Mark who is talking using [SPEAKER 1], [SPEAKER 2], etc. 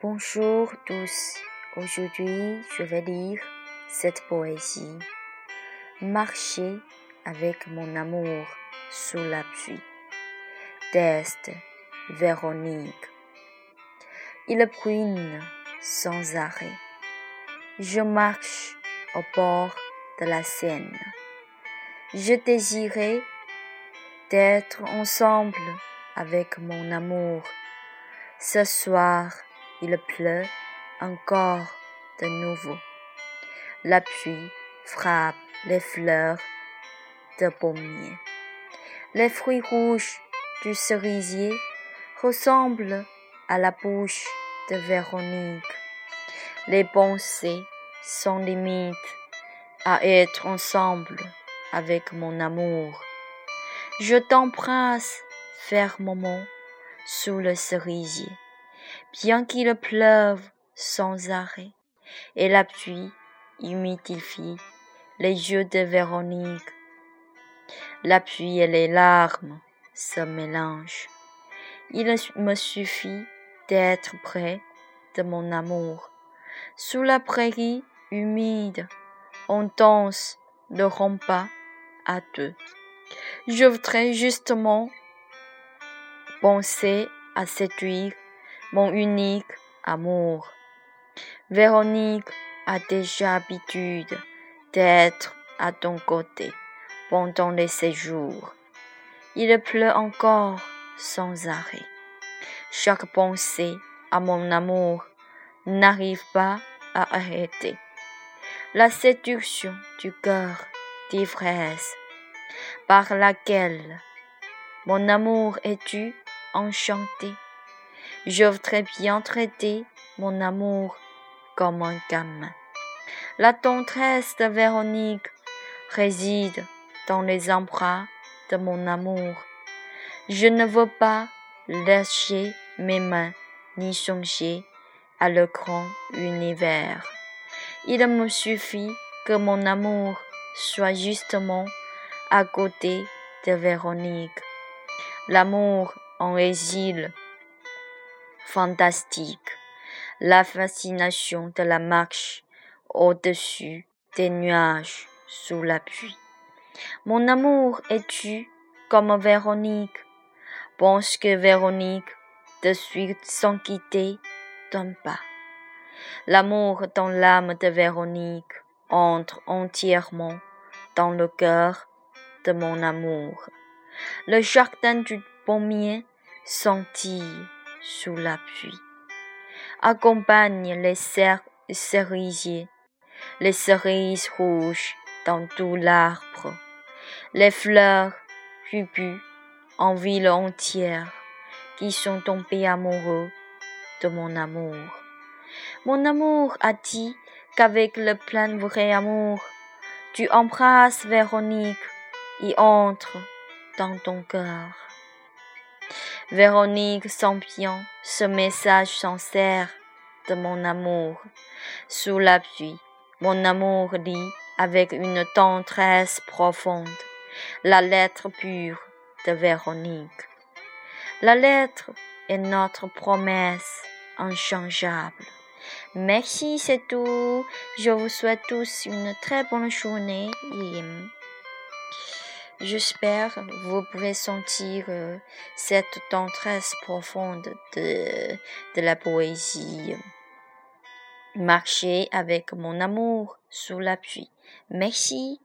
[SPEAKER 1] tous, aujourd'hui je vais lire cette poésie. Marcher avec mon amour sous la pluie. D'Est, Véronique. Il bruine sans arrêt. Je marche au bord de la Seine. Je désirais d'être ensemble avec mon amour. Ce soir, il pleut encore de nouveau. La pluie frappe les fleurs de pommier. Les fruits rouges du cerisier ressemblent à la bouche de Véronique. Les pensées sont limites à être ensemble avec mon amour. Je t'embrasse fermement sous le cerisier bien qu'il pleuve sans arrêt, et la pluie humidifie les yeux de Véronique. La pluie et les larmes se mélangent. Il me suffit d'être près de mon amour. Sous la prairie humide, on danse le rempas à deux. Je voudrais justement penser à séduire mon unique amour. Véronique a déjà habitude d'être à ton côté pendant les séjours. Il pleut encore sans arrêt. Chaque pensée à mon amour n'arrive pas à arrêter. La séduction du cœur d'ivresse par laquelle mon amour est-tu enchanté? Je voudrais bien traiter mon amour comme un gamin. La tendresse de Véronique réside dans les embras de mon amour. Je ne veux pas lâcher mes mains ni songer à le grand univers. Il me suffit que mon amour soit justement à côté de Véronique. L'amour en exil fantastique, la fascination de la marche au-dessus des nuages sous la pluie. Mon amour es-tu comme Véronique? Pense que Véronique de suite sans quitter d'un pas. L'amour dans l'âme de Véronique entre entièrement dans le cœur de mon amour. Le jardin du pommier scintille sous la pluie. Accompagne les cerisiers, les cerises rouges dans tout l'arbre, les fleurs rubues en ville entière qui sont tombés amoureux de mon amour. Mon amour a dit qu'avec le plein vrai amour, tu embrasses Véronique et entre dans ton cœur. Véronique bien ce message sincère de mon amour. Sous la pluie, mon amour lit avec une tendresse profonde la lettre pure de Véronique. La lettre est notre promesse inchangeable. Merci, c'est tout. Je vous souhaite tous une très bonne journée J'espère vous pouvez sentir euh, cette tendresse profonde de, de la poésie. Marcher avec mon amour sous la pluie. Merci.